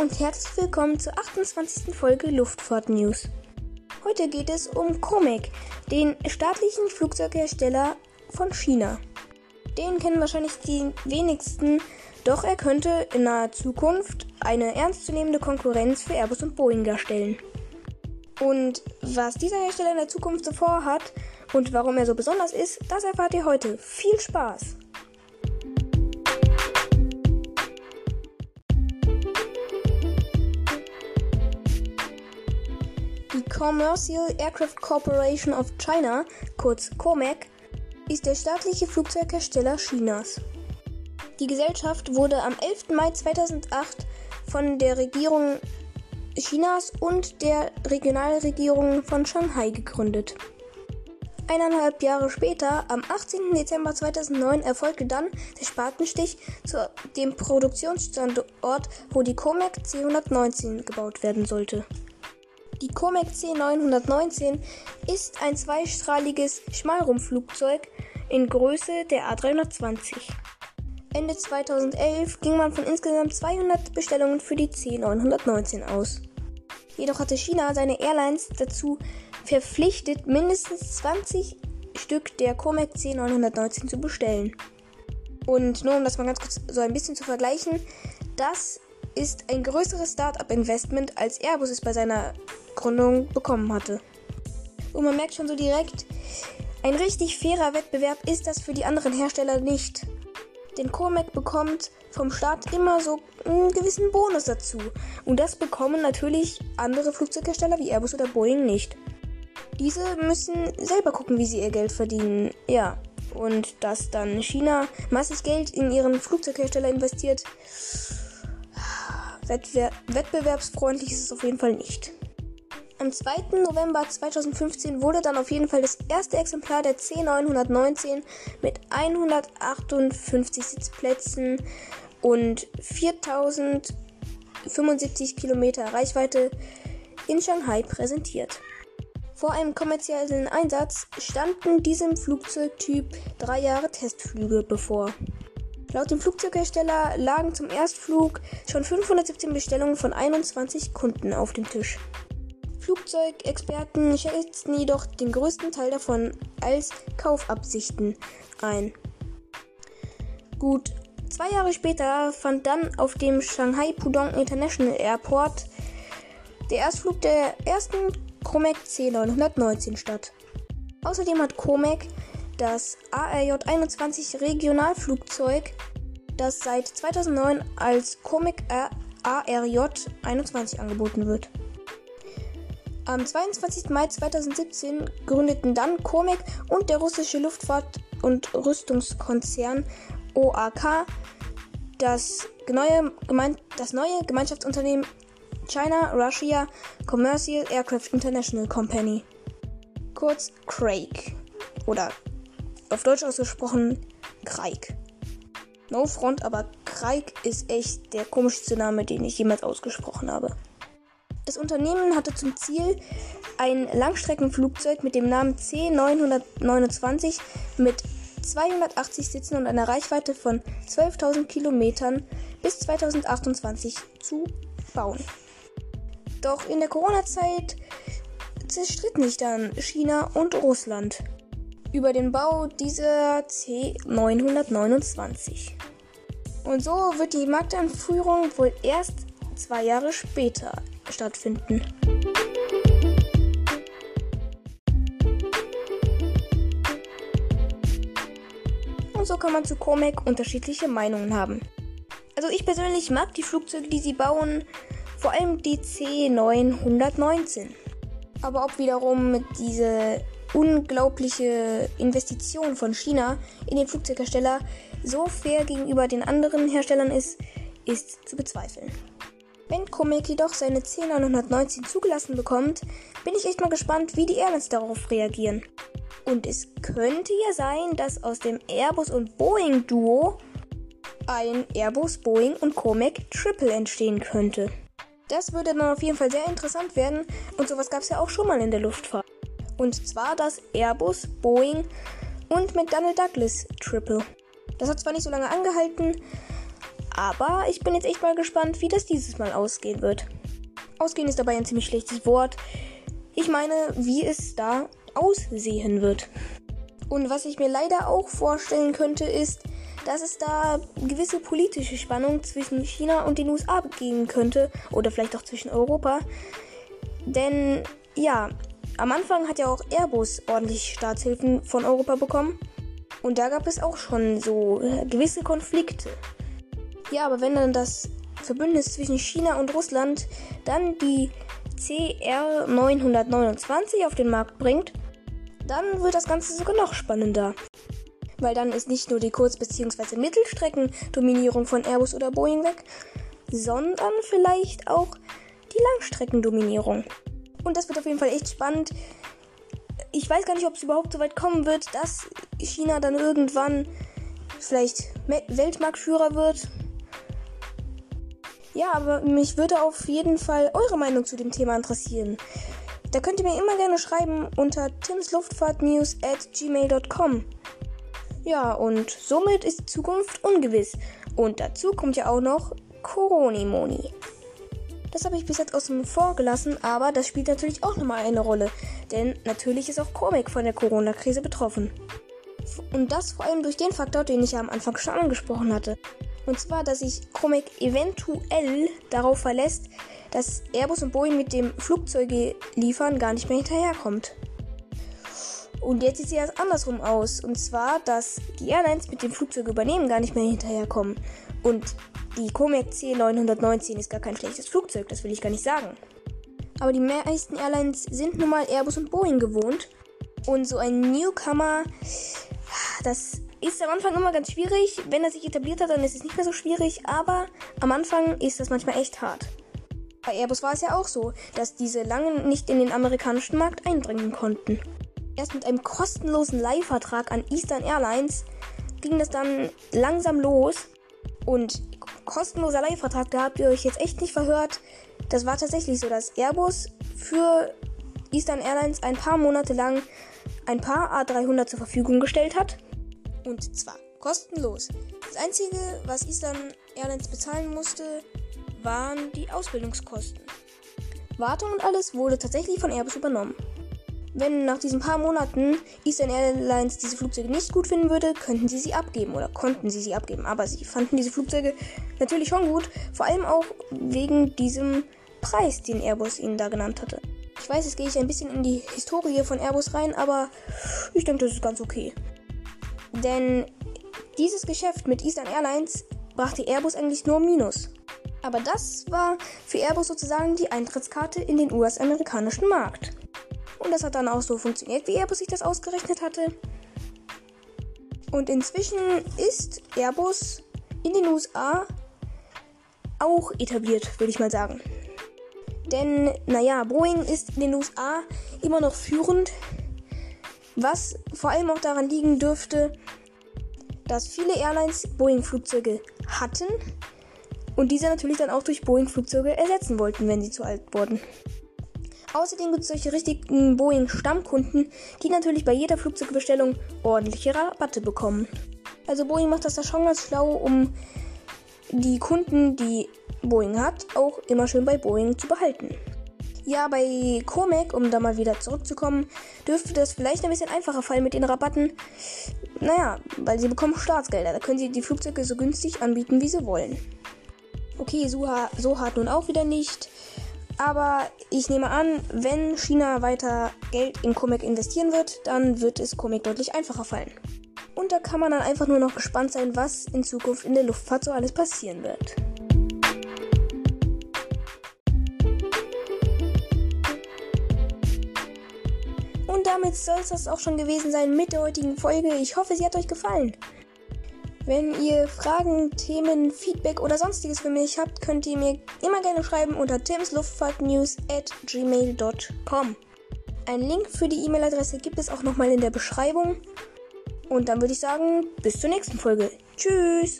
und herzlich willkommen zur 28. Folge Luftfahrt News. Heute geht es um Comac, den staatlichen Flugzeughersteller von China. Den kennen wahrscheinlich die wenigsten, doch er könnte in naher Zukunft eine ernstzunehmende Konkurrenz für Airbus und Boeing darstellen. Und was dieser Hersteller in der Zukunft so vorhat und warum er so besonders ist, das erfahrt ihr heute. Viel Spaß! Die Commercial Aircraft Corporation of China, kurz COMAC, ist der staatliche Flugzeughersteller Chinas. Die Gesellschaft wurde am 11. Mai 2008 von der Regierung Chinas und der Regionalregierung von Shanghai gegründet. Eineinhalb Jahre später, am 18. Dezember 2009, erfolgte dann der Spatenstich zu dem Produktionsstandort, wo die Comac C119 gebaut werden sollte. Die Comac C919 ist ein zweistrahliges Schmalrumpfflugzeug in Größe der A320. Ende 2011 ging man von insgesamt 200 Bestellungen für die C919 aus. Jedoch hatte China seine Airlines dazu verpflichtet, mindestens 20 Stück der Comac C919 zu bestellen. Und nur um das mal ganz kurz so ein bisschen zu vergleichen, das ist ein größeres Start-up-Investment, als Airbus es bei seiner Gründung bekommen hatte. Und man merkt schon so direkt, ein richtig fairer Wettbewerb ist das für die anderen Hersteller nicht. Denn Comac bekommt vom Staat immer so einen gewissen Bonus dazu. Und das bekommen natürlich andere Flugzeughersteller wie Airbus oder Boeing nicht. Diese müssen selber gucken, wie sie ihr Geld verdienen. Ja. Und dass dann China massig Geld in ihren Flugzeughersteller investiert, wettbewerbsfreundlich ist es auf jeden Fall nicht. Am 2. November 2015 wurde dann auf jeden Fall das erste Exemplar der C919 mit 158 Sitzplätzen und 4075 Kilometer Reichweite in Shanghai präsentiert. Vor einem kommerziellen Einsatz standen diesem Flugzeugtyp drei Jahre Testflüge bevor. Laut dem Flugzeughersteller lagen zum Erstflug schon 517 Bestellungen von 21 Kunden auf dem Tisch. Flugzeugexperten schätzten jedoch den größten Teil davon als Kaufabsichten ein. Gut zwei Jahre später fand dann auf dem Shanghai Pudong International Airport der Erstflug der ersten Comac C919 statt. Außerdem hat Comac das ARJ-21 Regionalflugzeug, das seit 2009 als Comac ARJ-21 angeboten wird. Am 22. Mai 2017 gründeten dann Comac und der russische Luftfahrt- und Rüstungskonzern OAK das neue, das neue Gemeinschaftsunternehmen China Russia Commercial Aircraft International Company, kurz Craig oder auf Deutsch ausgesprochen Kreik. No Front, aber Kreik ist echt der komischste Name, den ich jemals ausgesprochen habe. Das Unternehmen hatte zum Ziel, ein Langstreckenflugzeug mit dem Namen C929 mit 280 Sitzen und einer Reichweite von 12.000 Kilometern bis 2028 zu bauen. Doch in der Corona-Zeit zerstritten sich dann China und Russland über den Bau dieser C929. Und so wird die Markteinführung wohl erst zwei Jahre später stattfinden. Und so kann man zu Comac unterschiedliche Meinungen haben. Also ich persönlich mag die Flugzeuge, die sie bauen, vor allem die C919. Aber ob wiederum diese unglaubliche Investition von China in den Flugzeughersteller so fair gegenüber den anderen Herstellern ist, ist zu bezweifeln. Wenn Comic jedoch seine C919 zugelassen bekommt, bin ich echt mal gespannt, wie die Airlines darauf reagieren. Und es könnte ja sein, dass aus dem Airbus und Boeing Duo ein Airbus, Boeing und Comac Triple entstehen könnte. Das würde dann auf jeden Fall sehr interessant werden und sowas gab es ja auch schon mal in der Luftfahrt. Und zwar das Airbus, Boeing und McDonnell Douglas Triple. Das hat zwar nicht so lange angehalten, Aber ich bin jetzt echt mal gespannt, wie das dieses Mal ausgehen wird. Ausgehen ist dabei ein ziemlich schlechtes Wort. Ich meine, wie es da aussehen wird. Und was ich mir leider auch vorstellen könnte, ist, dass es da gewisse politische Spannung zwischen China und den USA geben könnte. Oder vielleicht auch zwischen Europa. Denn ja, am Anfang hat ja auch Airbus ordentlich Staatshilfen von Europa bekommen. Und da gab es auch schon so äh, gewisse Konflikte. Ja, aber wenn dann das Verbündnis zwischen China und Russland dann die CR 929 auf den Markt bringt, dann wird das Ganze sogar noch spannender. Weil dann ist nicht nur die Kurz- bzw. Mittelstreckendominierung von Airbus oder Boeing weg, sondern vielleicht auch die Langstreckendominierung. Und das wird auf jeden Fall echt spannend. Ich weiß gar nicht, ob es überhaupt so weit kommen wird, dass China dann irgendwann vielleicht Weltmarktführer wird. Ja, aber mich würde auf jeden Fall eure Meinung zu dem Thema interessieren. Da könnt ihr mir immer gerne schreiben unter timsluftfahrtnews at gmail.com. Ja, und somit ist die Zukunft ungewiss. Und dazu kommt ja auch noch Coronimoni. Das habe ich bis jetzt außen vor gelassen, aber das spielt natürlich auch nochmal eine Rolle. Denn natürlich ist auch Comic von der Corona-Krise betroffen. Und das vor allem durch den Faktor, den ich ja am Anfang schon angesprochen hatte. Und zwar, dass sich Comic eventuell darauf verlässt, dass Airbus und Boeing mit dem Flugzeuge liefern gar nicht mehr hinterherkommt. Und jetzt sieht es andersrum aus. Und zwar, dass die Airlines mit dem Flugzeug übernehmen gar nicht mehr hinterherkommen. Und die Comac C919 ist gar kein schlechtes Flugzeug, das will ich gar nicht sagen. Aber die meisten Airlines sind nun mal Airbus und Boeing gewohnt. Und so ein Newcomer, das ist am Anfang immer ganz schwierig. Wenn er sich etabliert hat, dann ist es nicht mehr so schwierig. Aber am Anfang ist das manchmal echt hart. Bei Airbus war es ja auch so, dass diese lange nicht in den amerikanischen Markt eindringen konnten. Erst mit einem kostenlosen Leihvertrag an Eastern Airlines ging das dann langsam los. Und kostenloser Leihvertrag, da habt ihr euch jetzt echt nicht verhört. Das war tatsächlich so, dass Airbus für Eastern Airlines ein paar Monate lang ein paar A300 zur Verfügung gestellt hat. Und zwar kostenlos. Das Einzige, was Eastern Airlines bezahlen musste, waren die Ausbildungskosten. Wartung und alles wurde tatsächlich von Airbus übernommen. Wenn nach diesen paar Monaten Eastern Airlines diese Flugzeuge nicht gut finden würde, könnten sie sie abgeben oder konnten sie sie abgeben. Aber sie fanden diese Flugzeuge natürlich schon gut, vor allem auch wegen diesem Preis, den Airbus ihnen da genannt hatte. Ich weiß, jetzt gehe ich ein bisschen in die Historie von Airbus rein, aber ich denke, das ist ganz okay. Denn dieses Geschäft mit Eastern Airlines brachte Airbus eigentlich nur Minus. Aber das war für Airbus sozusagen die Eintrittskarte in den US-amerikanischen Markt. Und das hat dann auch so funktioniert, wie Airbus sich das ausgerechnet hatte. Und inzwischen ist Airbus in den USA auch etabliert, würde ich mal sagen. Denn, naja, Boeing ist in den USA immer noch führend, was vor allem auch daran liegen dürfte, dass viele Airlines Boeing-Flugzeuge hatten und diese natürlich dann auch durch Boeing-Flugzeuge ersetzen wollten, wenn sie zu alt wurden. Außerdem gibt es solche richtigen Boeing-Stammkunden, die natürlich bei jeder Flugzeugbestellung ordentliche Rabatte bekommen. Also Boeing macht das da schon ganz schlau, um die Kunden, die Boeing hat, auch immer schön bei Boeing zu behalten. Ja, bei Comac, um da mal wieder zurückzukommen, dürfte das vielleicht ein bisschen einfacher fallen mit den Rabatten. Naja, weil sie bekommen Staatsgelder. Da können sie die Flugzeuge so günstig anbieten, wie sie wollen. Okay, so, so hart nun auch wieder nicht. Aber ich nehme an, wenn China weiter Geld in Comic investieren wird, dann wird es Comic deutlich einfacher fallen. Und da kann man dann einfach nur noch gespannt sein, was in Zukunft in der Luftfahrt so alles passieren wird. Damit soll es das auch schon gewesen sein mit der heutigen Folge. Ich hoffe, sie hat euch gefallen. Wenn ihr Fragen, Themen, Feedback oder sonstiges für mich habt, könnt ihr mir immer gerne schreiben unter timsluftfahrtnews at gmail.com. Ein Link für die E-Mail-Adresse gibt es auch nochmal in der Beschreibung. Und dann würde ich sagen, bis zur nächsten Folge. Tschüss!